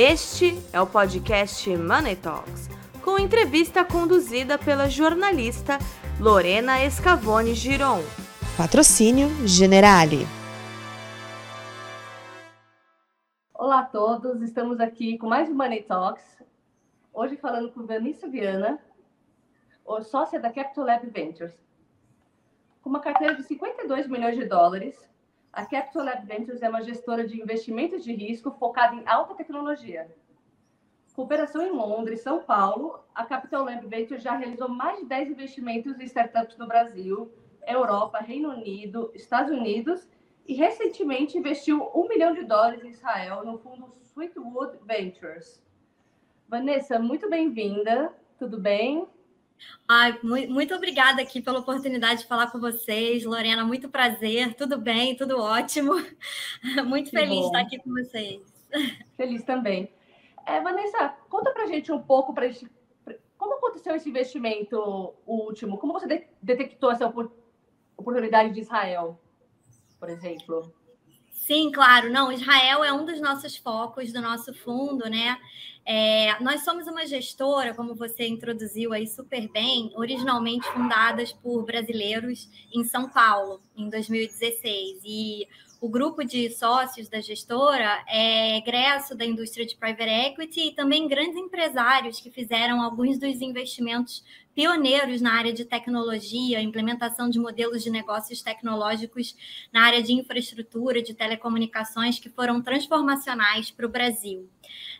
Este é o podcast Money Talks, com entrevista conduzida pela jornalista Lorena Escavone Giron. Patrocínio Generale. Olá a todos, estamos aqui com mais um Money Talks. Hoje falando com Vanessa Viana, sócia da Capital Lab Ventures. Com uma carteira de 52 milhões de dólares, a Capital Ventures é uma gestora de investimentos de risco focada em alta tecnologia. Com operação em Londres São Paulo, a Capital Lab Ventures já realizou mais de 10 investimentos em startups no Brasil, Europa, Reino Unido, Estados Unidos e recentemente investiu um milhão de dólares em Israel no fundo Sweetwood Ventures. Vanessa, muito bem-vinda. Tudo bem? Ai, muito obrigada aqui pela oportunidade de falar com vocês. Lorena, muito prazer. Tudo bem, tudo ótimo. Muito feliz de estar aqui com vocês. Feliz também. É, Vanessa, conta pra gente um pouco pra gente, como aconteceu esse investimento último? Como você de detectou essa oportunidade de Israel, por exemplo? Sim, claro. Não, Israel é um dos nossos focos do nosso fundo, né? É, nós somos uma gestora, como você introduziu aí super bem, originalmente fundadas por brasileiros em São Paulo, em 2016. E o grupo de sócios da gestora é egresso da indústria de private equity e também grandes empresários que fizeram alguns dos investimentos pioneiros na área de tecnologia, implementação de modelos de negócios tecnológicos na área de infraestrutura, de telecomunicações, que foram transformacionais para o Brasil.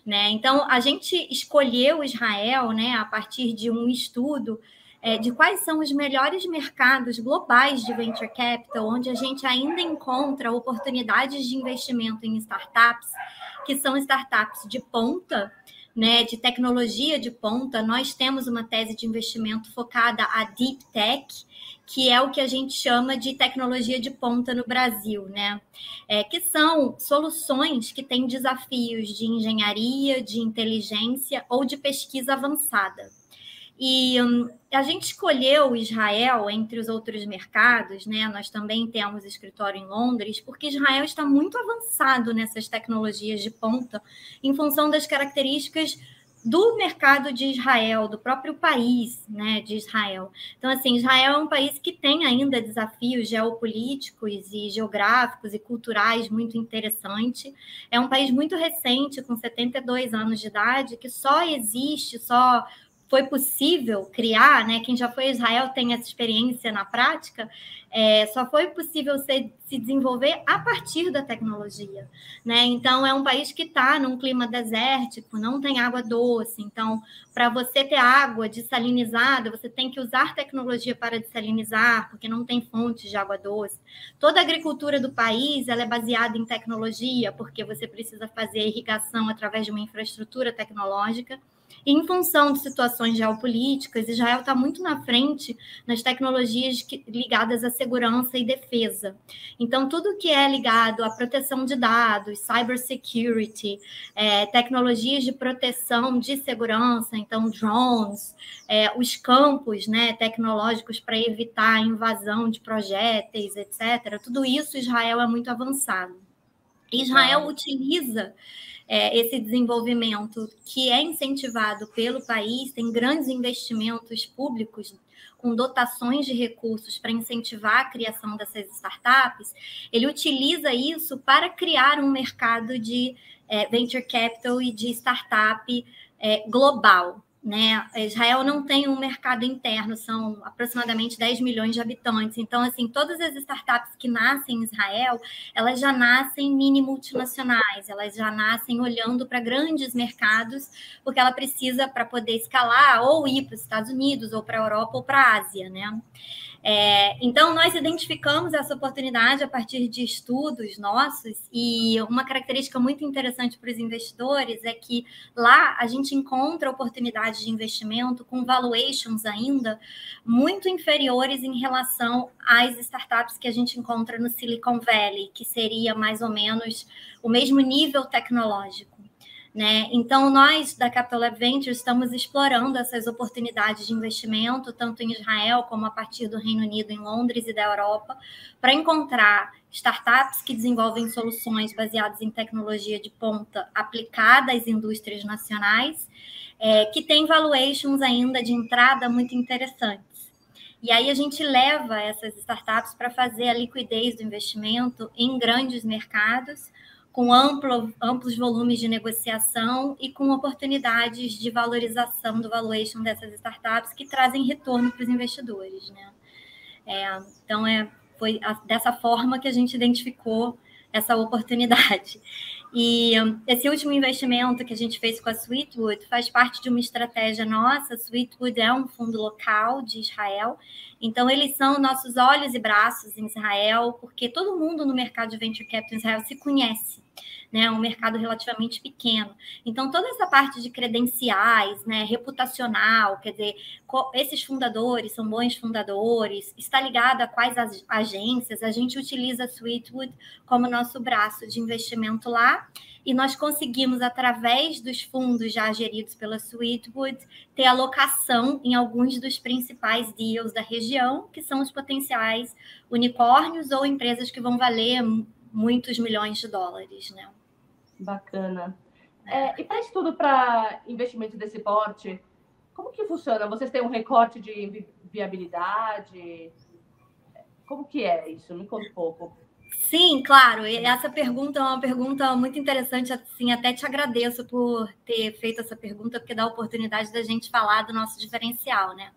Né? Então, a gente escolheu Israel né, a partir de um estudo é, de quais são os melhores mercados globais de venture capital, onde a gente ainda encontra oportunidades de investimento em startups, que são startups de ponta, né, de tecnologia de ponta, nós temos uma tese de investimento focada a deep tech, que é o que a gente chama de tecnologia de ponta no Brasil, né? É, que são soluções que têm desafios de engenharia, de inteligência ou de pesquisa avançada. E hum, a gente escolheu Israel entre os outros mercados, né? Nós também temos escritório em Londres, porque Israel está muito avançado nessas tecnologias de ponta, em função das características do mercado de Israel, do próprio país, né, de Israel. Então, assim, Israel é um país que tem ainda desafios geopolíticos e geográficos e culturais muito interessantes. É um país muito recente, com 72 anos de idade, que só existe, só foi possível criar, né? Quem já foi a Israel tem essa experiência na prática, é, só foi possível se, se desenvolver a partir da tecnologia, né? Então é um país que está num clima desértico, não tem água doce. Então, para você ter água desalinizada, você tem que usar tecnologia para desalinizar, porque não tem fontes de água doce. Toda a agricultura do país ela é baseada em tecnologia, porque você precisa fazer irrigação através de uma infraestrutura tecnológica em função de situações geopolíticas, Israel está muito na frente nas tecnologias que, ligadas à segurança e defesa. Então, tudo que é ligado à proteção de dados, cybersecurity, é, tecnologias de proteção de segurança, então drones, é, os campos né, tecnológicos para evitar a invasão de projéteis, etc. Tudo isso Israel é muito avançado. Israel utiliza é, esse desenvolvimento que é incentivado pelo país, tem grandes investimentos públicos com dotações de recursos para incentivar a criação dessas startups, ele utiliza isso para criar um mercado de é, venture capital e de startup é, global. Né? Israel não tem um mercado interno, são aproximadamente 10 milhões de habitantes. Então, assim, todas as startups que nascem em Israel, elas já nascem mini multinacionais, elas já nascem olhando para grandes mercados, porque ela precisa para poder escalar ou ir para os Estados Unidos, ou para a Europa, ou para a Ásia, né? É, então, nós identificamos essa oportunidade a partir de estudos nossos, e uma característica muito interessante para os investidores é que lá a gente encontra oportunidades de investimento com valuations ainda muito inferiores em relação às startups que a gente encontra no Silicon Valley, que seria mais ou menos o mesmo nível tecnológico. Né? Então, nós da Capital Lab Ventures estamos explorando essas oportunidades de investimento, tanto em Israel como a partir do Reino Unido, em Londres e da Europa, para encontrar startups que desenvolvem soluções baseadas em tecnologia de ponta aplicada às indústrias nacionais, é, que têm valuations ainda de entrada muito interessantes. E aí a gente leva essas startups para fazer a liquidez do investimento em grandes mercados, com amplo, amplos volumes de negociação e com oportunidades de valorização do valuation dessas startups que trazem retorno para os investidores. Né? É, então, é, foi dessa forma que a gente identificou essa oportunidade. E um, esse último investimento que a gente fez com a Sweetwood faz parte de uma estratégia nossa. A Sweetwood é um fundo local de Israel, então eles são nossos olhos e braços em Israel, porque todo mundo no mercado de venture capital em Israel se conhece né? Um mercado relativamente pequeno. Então, toda essa parte de credenciais, né, reputacional, quer dizer, esses fundadores são bons fundadores, está ligada a quais agências, a gente utiliza a Sweetwood como nosso braço de investimento lá. E nós conseguimos, através dos fundos já geridos pela Sweetwood, ter alocação em alguns dos principais deals da região, que são os potenciais unicórnios ou empresas que vão valer muitos milhões de dólares, né? Bacana. É, e para estudo para investimento desse porte, como que funciona? Vocês têm um recorte de viabilidade? Como que é isso? Me conta um pouco. Sim, claro. Essa pergunta é uma pergunta muito interessante. Assim, até te agradeço por ter feito essa pergunta, porque dá a oportunidade da gente falar do nosso diferencial, né?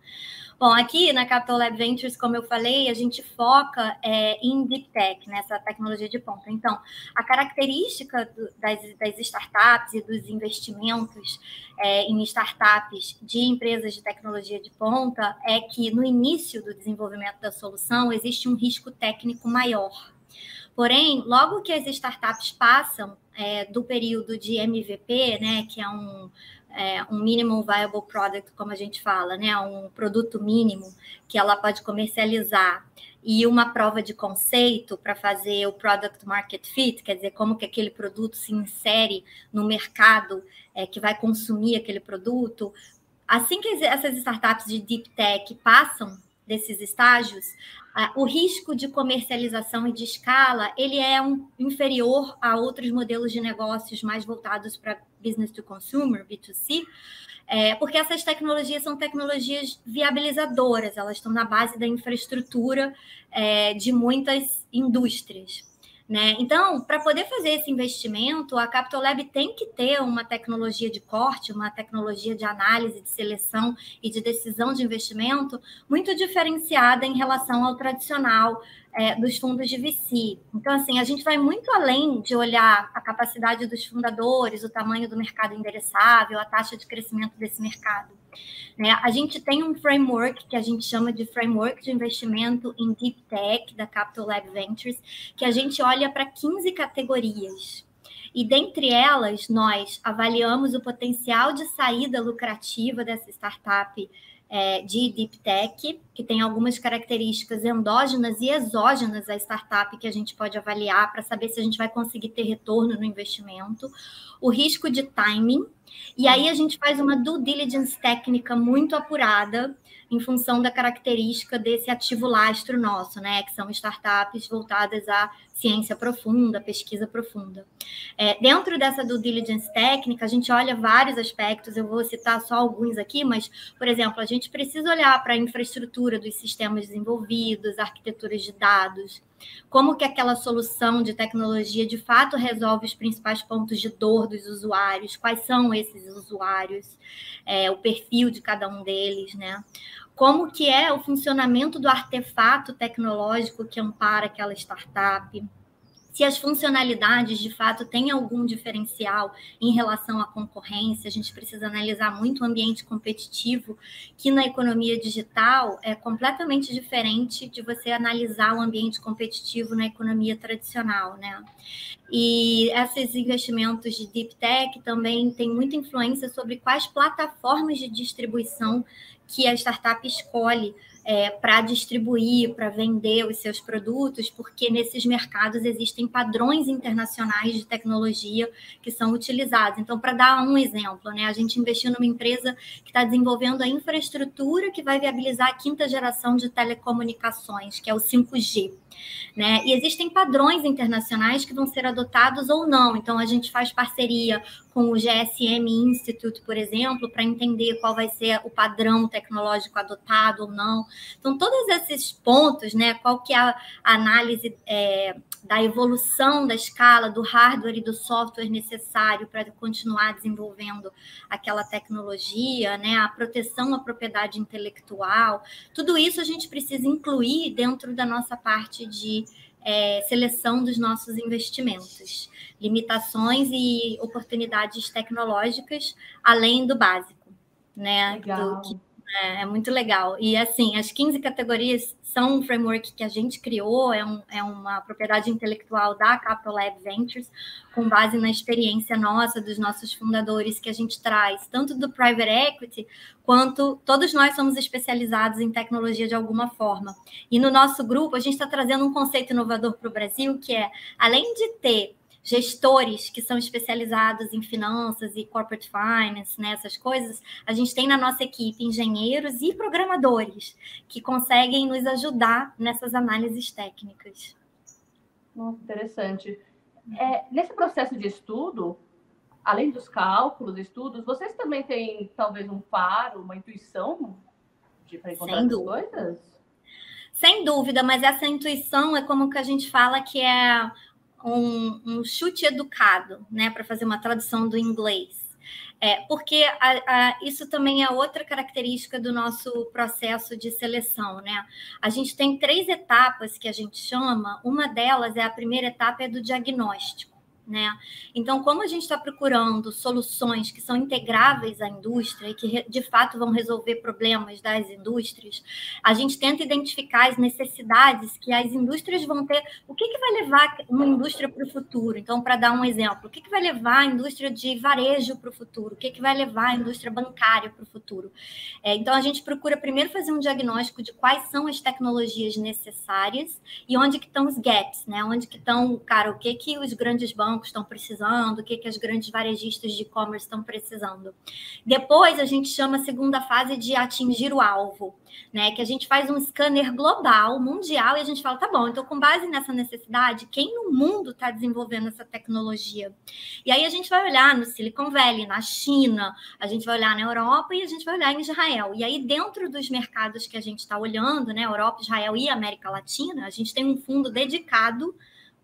Bom, aqui na Capital Lab Ventures, como eu falei, a gente foca é, em Deep Tech, nessa tecnologia de ponta. Então, a característica do, das, das, startups e dos investimentos é, em startups de empresas de tecnologia de ponta é que no início do desenvolvimento da solução existe um risco técnico maior. Porém, logo que as startups passam é, do período de MVP, né, que é um é, um minimum viable product, como a gente fala, né? Um produto mínimo que ela pode comercializar e uma prova de conceito para fazer o product market fit, quer dizer, como que aquele produto se insere no mercado é, que vai consumir aquele produto. Assim que essas startups de deep tech passam desses estágios, o risco de comercialização e de escala ele é um, inferior a outros modelos de negócios mais voltados para business to consumer, B2C, é, porque essas tecnologias são tecnologias viabilizadoras, elas estão na base da infraestrutura é, de muitas indústrias. Né? Então, para poder fazer esse investimento, a Capital Lab tem que ter uma tecnologia de corte, uma tecnologia de análise, de seleção e de decisão de investimento muito diferenciada em relação ao tradicional é, dos fundos de VC. Então, assim, a gente vai muito além de olhar a capacidade dos fundadores, o tamanho do mercado endereçável, a taxa de crescimento desse mercado. Né? A gente tem um framework que a gente chama de framework de investimento em deep tech da Capital Lab Ventures, que a gente olha para 15 categorias. E dentre elas, nós avaliamos o potencial de saída lucrativa dessa startup é, de Deep Tech, que tem algumas características endógenas e exógenas à startup que a gente pode avaliar para saber se a gente vai conseguir ter retorno no investimento, o risco de timing, e aí a gente faz uma due diligence técnica muito apurada em função da característica desse ativo lastro nosso, né? Que são startups voltadas à ciência profunda, pesquisa profunda. É, dentro dessa due diligence técnica, a gente olha vários aspectos, eu vou citar só alguns aqui, mas, por exemplo, a gente precisa olhar para a infraestrutura dos sistemas desenvolvidos, arquiteturas de dados, como que aquela solução de tecnologia de fato resolve os principais pontos de dor dos usuários, quais são esses usuários, é, o perfil de cada um deles, né? Como que é o funcionamento do artefato tecnológico que ampara aquela startup, se as funcionalidades de fato têm algum diferencial em relação à concorrência, a gente precisa analisar muito o ambiente competitivo, que na economia digital é completamente diferente de você analisar o ambiente competitivo na economia tradicional, né? E esses investimentos de deep tech também têm muita influência sobre quais plataformas de distribuição que a startup escolhe é, para distribuir, para vender os seus produtos, porque nesses mercados existem padrões internacionais de tecnologia que são utilizados. Então, para dar um exemplo, né, a gente investiu numa empresa que está desenvolvendo a infraestrutura que vai viabilizar a quinta geração de telecomunicações, que é o 5G. Né? E existem padrões internacionais que vão ser adotados ou não. Então, a gente faz parceria com o GSM Institute, por exemplo, para entender qual vai ser o padrão tecnológico adotado ou não. Então, todos esses pontos, né, qual que é a análise é, da evolução da escala do hardware e do software necessário para continuar desenvolvendo aquela tecnologia, né, a proteção à propriedade intelectual, tudo isso a gente precisa incluir dentro da nossa parte de é, seleção dos nossos investimentos, limitações e oportunidades tecnológicas além do básico, né? Legal. Do que, é, é, muito legal. E assim, as 15 categorias são um framework que a gente criou, é, um, é uma propriedade intelectual da Capital Lab Ventures, com base na experiência nossa, dos nossos fundadores, que a gente traz, tanto do private equity, quanto todos nós somos especializados em tecnologia de alguma forma. E no nosso grupo, a gente está trazendo um conceito inovador para o Brasil, que é, além de ter gestores que são especializados em finanças e corporate finance, né, essas coisas, a gente tem na nossa equipe engenheiros e programadores que conseguem nos ajudar nessas análises técnicas. Nossa, interessante. É, nesse processo de estudo, além dos cálculos, estudos, vocês também têm talvez um faro, uma intuição de para encontrar Sem as coisas? Sem dúvida, mas essa intuição é como que a gente fala que é um, um chute educado, né, para fazer uma tradução do inglês. É, porque a, a, isso também é outra característica do nosso processo de seleção, né? A gente tem três etapas que a gente chama. Uma delas é a primeira etapa é do diagnóstico. Né? Então, como a gente está procurando soluções que são integráveis à indústria e que de fato vão resolver problemas das indústrias, a gente tenta identificar as necessidades que as indústrias vão ter. O que, que vai levar uma indústria para o futuro? Então, para dar um exemplo, o que, que vai levar a indústria de varejo para o futuro? O que, que vai levar a indústria bancária para o futuro? É, então, a gente procura primeiro fazer um diagnóstico de quais são as tecnologias necessárias e onde que estão os gaps, né? Onde que estão, cara, o que que os grandes bancos bancos estão precisando, o que, que as grandes varejistas de e-commerce estão precisando. Depois, a gente chama a segunda fase de atingir o alvo, né? Que a gente faz um scanner global, mundial, e a gente fala, tá bom, então, com base nessa necessidade, quem no mundo está desenvolvendo essa tecnologia? E aí a gente vai olhar no Silicon Valley, na China, a gente vai olhar na Europa e a gente vai olhar em Israel. E aí, dentro dos mercados que a gente está olhando, né? Europa, Israel e América Latina, a gente tem um fundo dedicado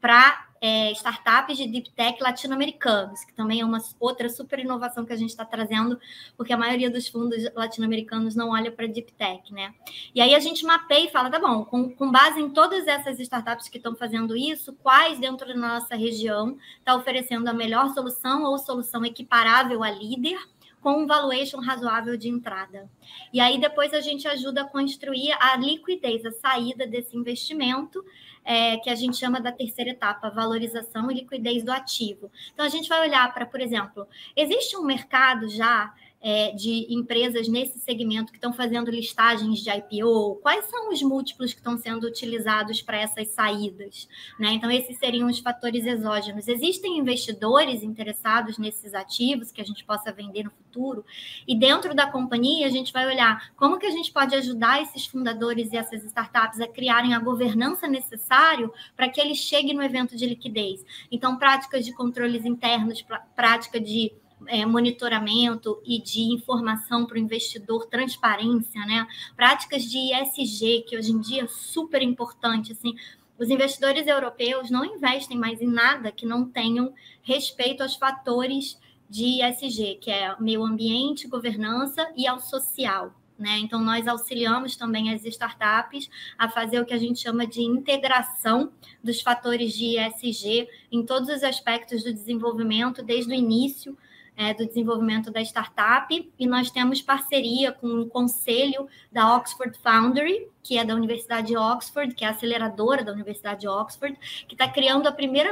para é, startups de deep tech latino-americanos, que também é uma outra super inovação que a gente está trazendo, porque a maioria dos fundos latino-americanos não olha para deep tech, né? E aí a gente mapeia e fala, tá bom, com, com base em todas essas startups que estão fazendo isso, quais dentro da nossa região está oferecendo a melhor solução ou solução equiparável a líder, com um valuation razoável de entrada. E aí depois a gente ajuda a construir a liquidez, a saída desse investimento é, que a gente chama da terceira etapa, valorização e liquidez do ativo. Então, a gente vai olhar para, por exemplo, existe um mercado já é, de empresas nesse segmento que estão fazendo listagens de IPO? Quais são os múltiplos que estão sendo utilizados para essas saídas? Né? Então, esses seriam os fatores exógenos. Existem investidores interessados nesses ativos que a gente possa vender no futuro? E dentro da companhia, a gente vai olhar como que a gente pode ajudar esses fundadores e essas startups a criarem a governança necessária para que eles cheguem no evento de liquidez. Então, práticas de controles internos, prática de é, monitoramento e de informação para o investidor, transparência, né? Práticas de ESG, que hoje em dia é super importante, assim, os investidores europeus não investem mais em nada que não tenham respeito aos fatores de ESG, que é meio ambiente, governança e ao social. Né? Então, nós auxiliamos também as startups a fazer o que a gente chama de integração dos fatores de ESG em todos os aspectos do desenvolvimento, desde o início é, do desenvolvimento da startup e nós temos parceria com o conselho da Oxford Foundry, que é da Universidade de Oxford, que é aceleradora da Universidade de Oxford, que está criando a primeira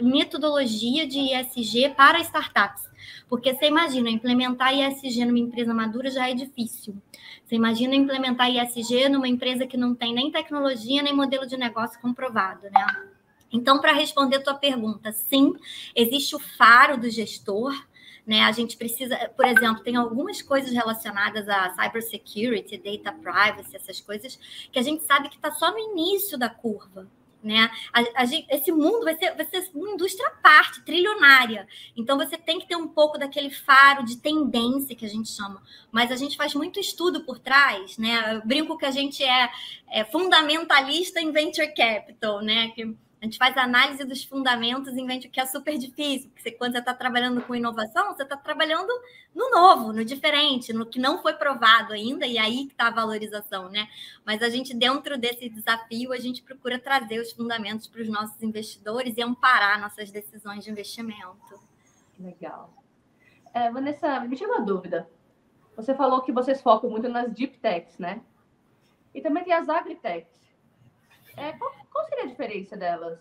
metodologia de ISG para startups. Porque você imagina, implementar ISG numa empresa madura já é difícil. Você imagina implementar ISG numa empresa que não tem nem tecnologia, nem modelo de negócio comprovado, né? Então, para responder a tua pergunta, sim, existe o faro do gestor, né? A gente precisa, por exemplo, tem algumas coisas relacionadas a cybersecurity, data privacy, essas coisas, que a gente sabe que está só no início da curva. Né? A, a gente, esse mundo vai ser, vai ser uma indústria à parte, trilionária. Então você tem que ter um pouco daquele faro de tendência que a gente chama. Mas a gente faz muito estudo por trás, né? Eu brinco que a gente é, é fundamentalista em venture capital, né? Que a gente faz análise dos fundamentos em venture, que é super difícil, porque você, quando você está trabalhando com inovação, você está trabalhando no novo, no diferente, no que não foi provado ainda, e aí que está a valorização, né? Mas a gente, dentro desse desafio, a gente procura trazer os fundamentos para os nossos investidores e amparar nossas decisões de investimento. Legal. É, Vanessa, me tira uma dúvida. Você falou que vocês focam muito nas deep techs, né? E também tem as agritechs. É, qual, qual seria a diferença delas?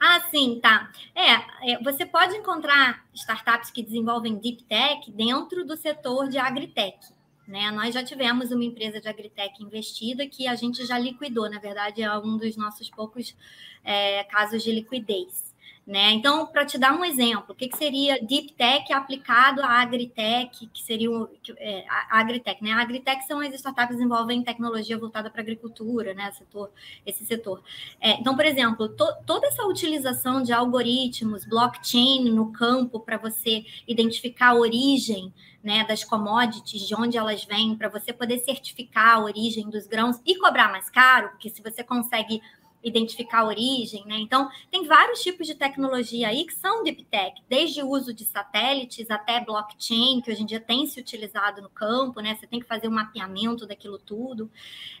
Ah, sim, tá. É, é, você pode encontrar startups que desenvolvem deep tech dentro do setor de agritech. Né? Nós já tivemos uma empresa de agritech investida que a gente já liquidou, na verdade, é um dos nossos poucos é, casos de liquidez. Né? Então, para te dar um exemplo, o que, que, seria Deep Tech aplicado à Agritech, que seria o, é, a Agritech, né? A Agritech são as startups que desenvolvem tecnologia voltada para agricultura, né? Setor, esse setor. É, então, por exemplo, to, toda essa utilização de algoritmos, blockchain no campo para você identificar a origem né, das commodities, de onde elas vêm, para você poder certificar a origem dos grãos e cobrar mais caro, porque se você consegue identificar a origem, né? Então, tem vários tipos de tecnologia aí que são deep tech, desde o uso de satélites até blockchain, que hoje em dia tem se utilizado no campo, né? Você tem que fazer um mapeamento daquilo tudo.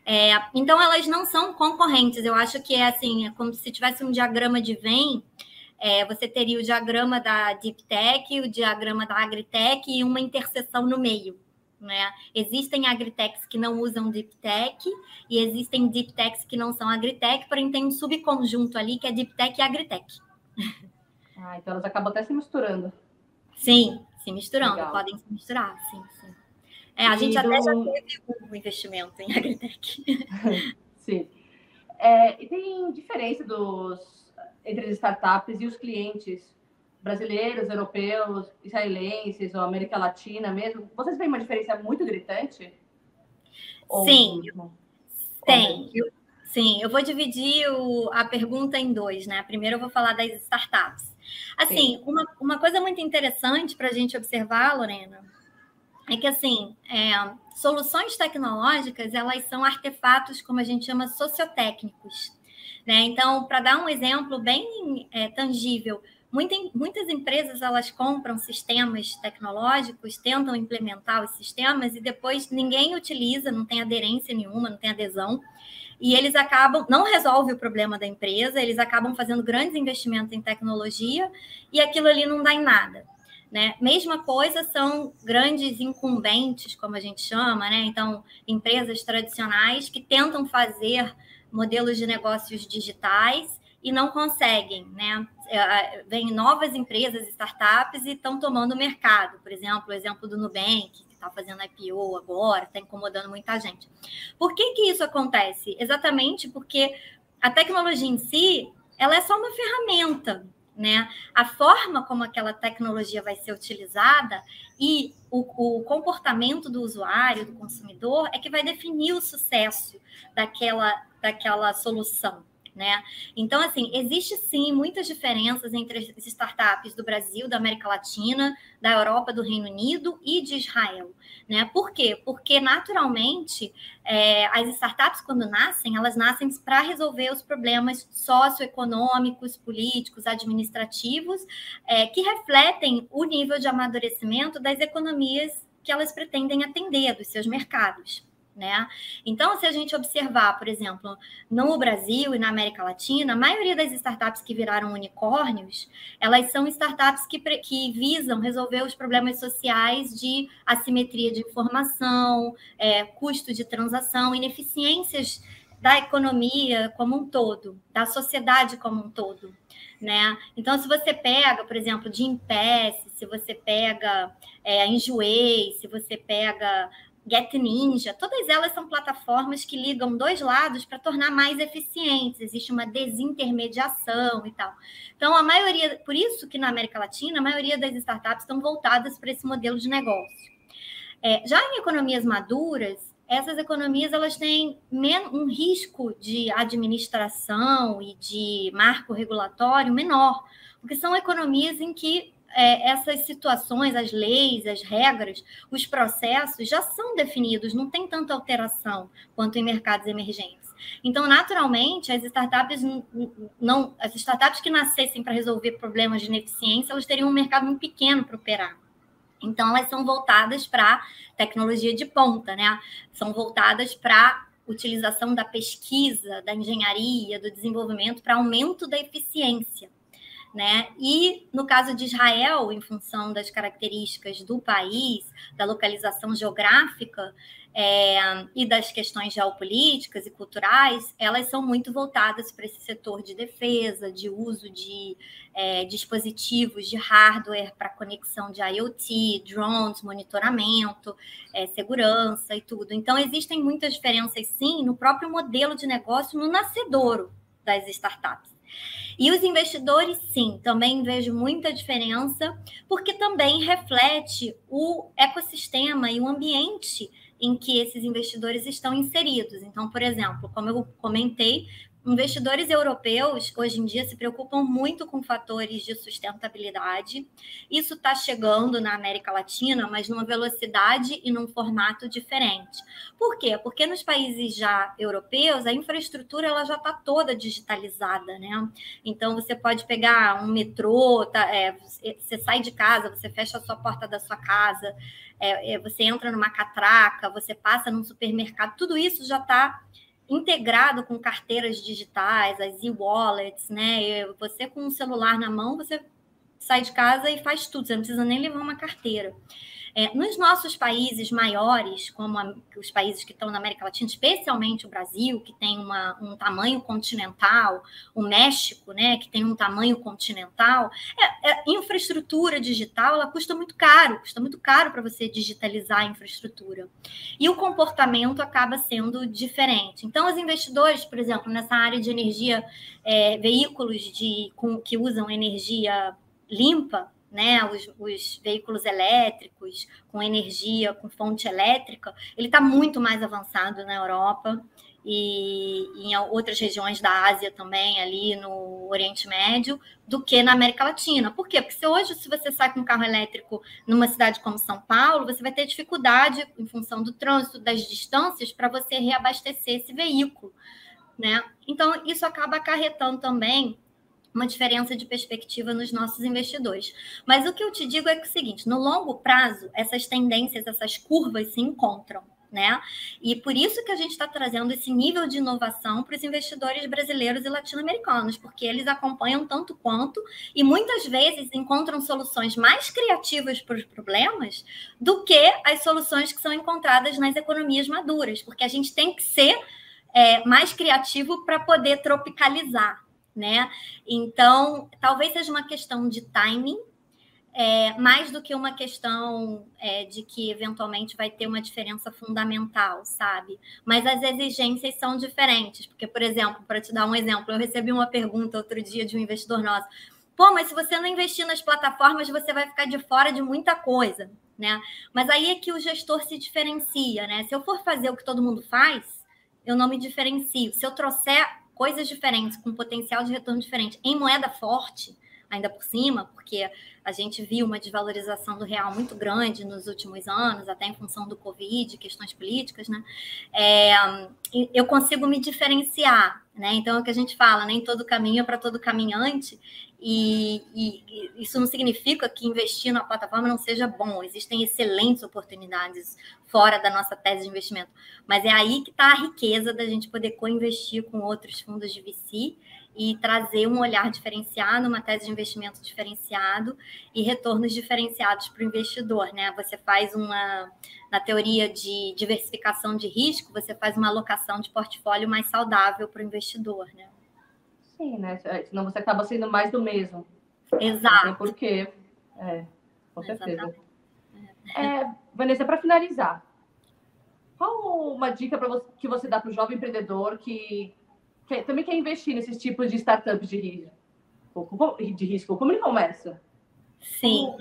É, então, elas não são concorrentes. Eu acho que é assim, é como se tivesse um diagrama de Venn. É, você teria o diagrama da Deep Tech, o diagrama da Agritech e uma interseção no meio. Né? Existem agritechs que não usam deep tech e existem deep techs que não são agritech, porém tem um subconjunto ali que é deep tech e agritech. Ah, então elas acabam até se misturando. Sim, se misturando, Legal. podem se misturar, sim, sim. É, a e gente do... até já teve um investimento em agritech. sim. É, e tem diferença dos entre as startups e os clientes brasileiros, europeus, israelenses ou América Latina mesmo, vocês veem uma diferença muito gritante? Sim, ou... tem. Eu, sim, eu vou dividir o, a pergunta em dois, né? Primeiro eu vou falar das startups. Assim, uma, uma coisa muito interessante para a gente observar, Lorena, é que assim, é, soluções tecnológicas elas são artefatos, como a gente chama, sociotécnicos. Né? Então, para dar um exemplo bem é, tangível, Muita, muitas empresas elas compram sistemas tecnológicos, tentam implementar os sistemas e depois ninguém utiliza, não tem aderência nenhuma, não tem adesão. E eles acabam, não resolve o problema da empresa, eles acabam fazendo grandes investimentos em tecnologia e aquilo ali não dá em nada. Né? Mesma coisa são grandes incumbentes, como a gente chama, né? Então, empresas tradicionais que tentam fazer modelos de negócios digitais e não conseguem, né? É, vem novas empresas, startups e estão tomando o mercado. Por exemplo, o exemplo do Nubank, que está fazendo IPO agora, está incomodando muita gente. Por que, que isso acontece? Exatamente porque a tecnologia em si, ela é só uma ferramenta, né? A forma como aquela tecnologia vai ser utilizada e o, o, comportamento do usuário, do consumidor, é que vai definir o sucesso daquela, daquela solução né? Então, assim, existe sim muitas diferenças entre as startups do Brasil, da América Latina, da Europa, do Reino Unido e de Israel, né? Por quê? Porque naturalmente é, as startups, quando nascem, elas nascem para resolver os problemas socioeconômicos, políticos, administrativos, é, que refletem o nível de amadurecimento das economias que elas pretendem atender dos seus mercados. Né? Então, se a gente observar, por exemplo, no Brasil e na América Latina, a maioria das startups que viraram unicórnios, elas são startups que, que visam resolver os problemas sociais de assimetria de informação, é, custo de transação, ineficiências da economia como um todo, da sociedade como um todo, né? Então, se você pega, por exemplo, de Impasse, se você pega é, Enjoei, se você pega Get Ninja, todas elas são plataformas que ligam dois lados para tornar mais eficientes. Existe uma desintermediação e tal. Então, a maioria, por isso que na América Latina, a maioria das startups estão voltadas para esse modelo de negócio. É, já em economias maduras, essas economias elas têm um risco de administração e de marco regulatório menor, porque são economias em que é, essas situações, as leis, as regras, os processos já são definidos, não tem tanta alteração quanto em mercados emergentes. Então, naturalmente, as startups não, as startups que nascessem para resolver problemas de ineficiência, elas teriam um mercado muito pequeno para operar. Então, elas são voltadas para tecnologia de ponta, né? São voltadas para utilização da pesquisa, da engenharia, do desenvolvimento para aumento da eficiência. Né? E no caso de Israel, em função das características do país, da localização geográfica é, e das questões geopolíticas e culturais, elas são muito voltadas para esse setor de defesa, de uso de é, dispositivos de hardware para conexão de IoT, drones, monitoramento, é, segurança e tudo. Então, existem muitas diferenças, sim, no próprio modelo de negócio, no nascedouro das startups. E os investidores, sim, também vejo muita diferença, porque também reflete o ecossistema e o ambiente em que esses investidores estão inseridos. Então, por exemplo, como eu comentei, Investidores europeus hoje em dia se preocupam muito com fatores de sustentabilidade. Isso está chegando na América Latina, mas numa velocidade e num formato diferente. Por quê? Porque nos países já europeus a infraestrutura ela já está toda digitalizada, né? Então você pode pegar um metrô, tá, é, você sai de casa, você fecha a sua porta da sua casa, é, é, você entra numa catraca, você passa num supermercado, tudo isso já está integrado com carteiras digitais, as e-wallets, né? Você com o celular na mão, você sai de casa e faz tudo, você não precisa nem levar uma carteira. É, nos nossos países maiores, como a, os países que estão na América Latina, especialmente o Brasil, que tem uma, um tamanho continental, o México, né, que tem um tamanho continental, é, é, infraestrutura digital ela custa muito caro, custa muito caro para você digitalizar a infraestrutura. E o comportamento acaba sendo diferente. Então, os investidores, por exemplo, nessa área de energia, é, veículos de, com, que usam energia limpa, né, os, os, veículos elétricos com energia, com fonte elétrica, ele está muito mais avançado na Europa e, e em outras regiões da Ásia também, ali no Oriente Médio, do que na América Latina. Por quê? Porque se hoje, se você sai com um carro elétrico numa cidade como São Paulo, você vai ter dificuldade, em função do trânsito, das distâncias, para você reabastecer esse veículo. Né? Então, isso acaba acarretando também uma diferença de perspectiva nos nossos investidores. Mas o que eu te digo é, é o seguinte: no longo prazo, essas tendências, essas curvas se encontram. Né? E por isso que a gente está trazendo esse nível de inovação para os investidores brasileiros e latino-americanos, porque eles acompanham tanto quanto e muitas vezes encontram soluções mais criativas para os problemas do que as soluções que são encontradas nas economias maduras, porque a gente tem que ser é, mais criativo para poder tropicalizar, né? Então, talvez seja uma questão de timing, é, mais do que uma questão é, de que eventualmente vai ter uma diferença fundamental, sabe? Mas as exigências são diferentes, porque, por exemplo, para te dar um exemplo, eu recebi uma pergunta outro dia de um investidor nosso. Pô, mas se você não investir nas plataformas, você vai ficar de fora de muita coisa, né? Mas aí é que o gestor se diferencia, né? Se eu for fazer o que todo mundo faz, eu não me diferencio. Se eu trouxer coisas diferentes, com potencial de retorno diferente, em moeda forte, ainda por cima, porque a gente viu uma desvalorização do real muito grande nos últimos anos, até em função do Covid, questões políticas, né? É, eu consigo me diferenciar, né? Então, é o que a gente fala, nem todo caminho é para todo caminhante, E, e, isso não significa que investir na plataforma não seja bom. Existem excelentes oportunidades fora da nossa tese de investimento. Mas é aí que está a riqueza da gente poder co-investir com outros fundos de VC e trazer um olhar diferenciado, uma tese de investimento diferenciado e retornos diferenciados para o investidor, né? Você faz uma, na teoria de diversificação de risco, você faz uma alocação de portfólio mais saudável para o investidor, né? Sim, né? Senão você acaba sendo mais do mesmo. Exato. Não por quê. É, com certeza. É, Vanessa, para finalizar, qual uma dica você, que você dá para o jovem empreendedor que quer, também quer investir nesses tipos de startups de risco? De risco, como ele começa? Sim. Como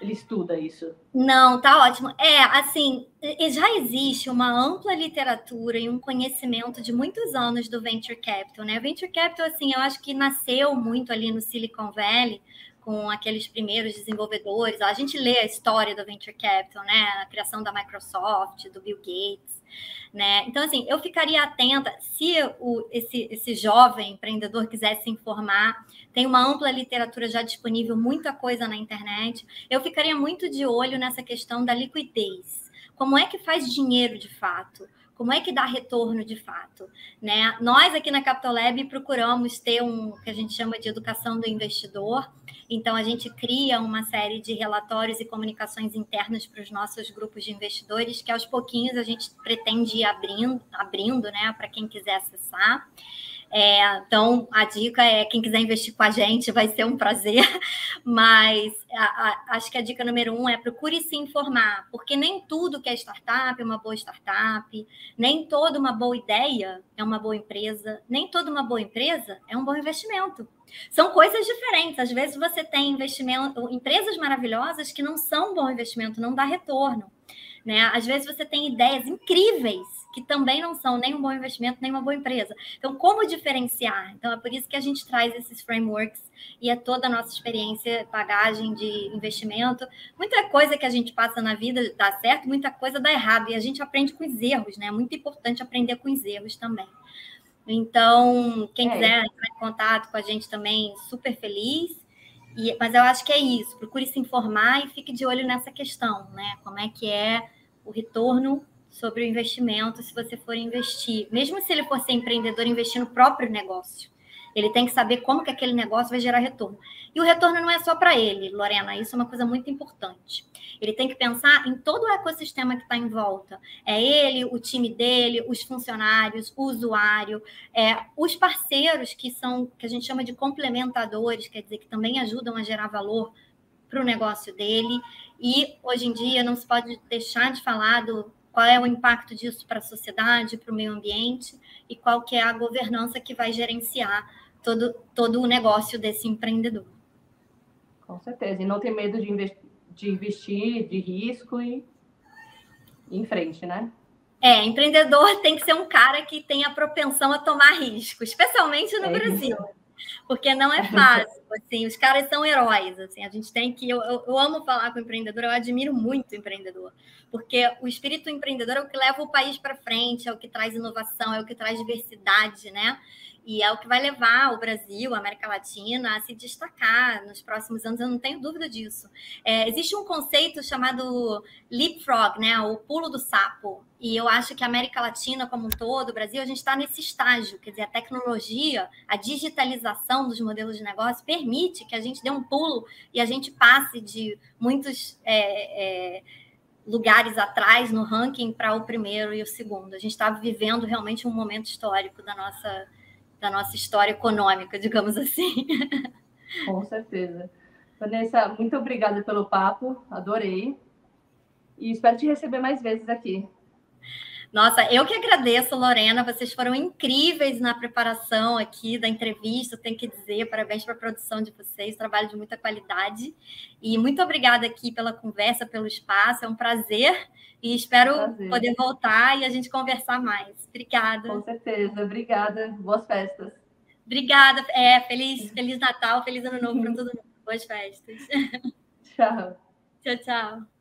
ele estuda isso? Não, tá ótimo. É, assim, já existe uma ampla literatura e um conhecimento de muitos anos do venture capital, né? Venture capital, assim, eu acho que nasceu muito ali no Silicon Valley com aqueles primeiros desenvolvedores. A gente lê a história do venture capital, né? A criação da Microsoft, do Bill Gates, né? Então, assim, eu ficaria atenta se o, esse, esse jovem empreendedor quiser se informar, tem uma ampla literatura já disponível, muita coisa na internet. Eu ficaria muito de olho nessa questão da liquidez. Como é que faz dinheiro de fato? Como é que dá retorno de fato? Né? Nós aqui na Capital Lab procuramos ter um que a gente chama de educação do investidor. Então a gente cria uma série de relatórios e comunicações internas para os nossos grupos de investidores, que aos pouquinhos a gente pretende ir abrindo, abrindo né, para quem quiser acessar. É, então, a dica é: quem quiser investir com a gente vai ser um prazer, mas a, a, acho que a dica número um é procure se informar, porque nem tudo que é startup é uma boa startup, nem toda uma boa ideia é uma boa empresa, nem toda uma boa empresa é um bom investimento. São coisas diferentes. Às vezes você tem investimento, empresas maravilhosas que não são um bom investimento, não dá retorno. Né? Às vezes você tem ideias incríveis que também não são nem um bom investimento, nem uma boa empresa. Então, como diferenciar? Então, é por isso que a gente traz esses frameworks e é toda a nossa experiência, bagagem de investimento. Muita coisa que a gente passa na vida dá certo, muita coisa dá errado. E a gente aprende com os erros, né? É muito importante aprender com os erros também. Então, quem é. quiser entrar em contato com a gente também, super feliz. E, mas eu acho que é isso. Procure se informar e fique de olho nessa questão, né? Como é que é o retorno sobre o investimento se você for investir. Mesmo se ele for ser empreendedor, investir no próprio negócio. Ele tem que saber como que aquele negócio vai gerar retorno. E o retorno não é só para ele, Lorena, isso é uma coisa muito importante. Ele tem que pensar em todo o ecossistema que está em volta. É ele, o time dele, os funcionários, o usuário, é, os parceiros que são, que a gente chama de complementadores, quer dizer, que também ajudam a gerar valor para o negócio dele. E hoje em dia não se pode deixar de falar do qual é o impacto disso para a sociedade, para o meio ambiente e qual que é a governança que vai gerenciar todo, todo o negócio desse empreendedor. Com certeza, e não ter medo de, investir, de investir, de risco e ir em frente, né? É, empreendedor tem que ser um cara que tenha propensão a tomar risco, especialmente no é Brasil. Isso porque não é fácil. Assim, os caras são heróis. Assim, a gente tem que. Eu, eu, eu, amo falar com empreendedor, eu admiro muito o empreendedor, porque o espírito empreendedor é o que leva o país para frente, é o que traz inovação, é o que traz diversidade, né? E é o que vai levar o Brasil, a América Latina, a se destacar nos próximos anos, eu não tenho dúvida disso. É, existe um conceito chamado leapfrog, né? O pulo do sapo. E eu acho que a América Latina, como um todo, o Brasil, a gente está nesse estágio. Quer dizer, a tecnologia, a digitalização dos modelos de negócio permite que a gente dê um pulo e a gente passe de muitos. É, é, lugares atrás no ranking para o primeiro e o segundo. A gente está vivendo realmente um momento histórico da nossa da nossa história econômica, digamos assim. Com certeza. Vanessa, muito obrigada pelo papo, adorei. E espero te receber mais vezes aqui. Nossa, eu que agradeço, Lorena. Vocês foram incríveis na preparação aqui da entrevista. Tenho que dizer, parabéns para a produção de vocês, trabalho de muita qualidade. E muito obrigada aqui pela conversa, pelo espaço. É um prazer e espero prazer. poder voltar e a gente conversar mais. Obrigada. Com certeza, obrigada. Boas festas. Obrigada. É, feliz, feliz Natal, feliz Ano Novo para todo mundo. Boas festas. Tchau. Tchau, tchau.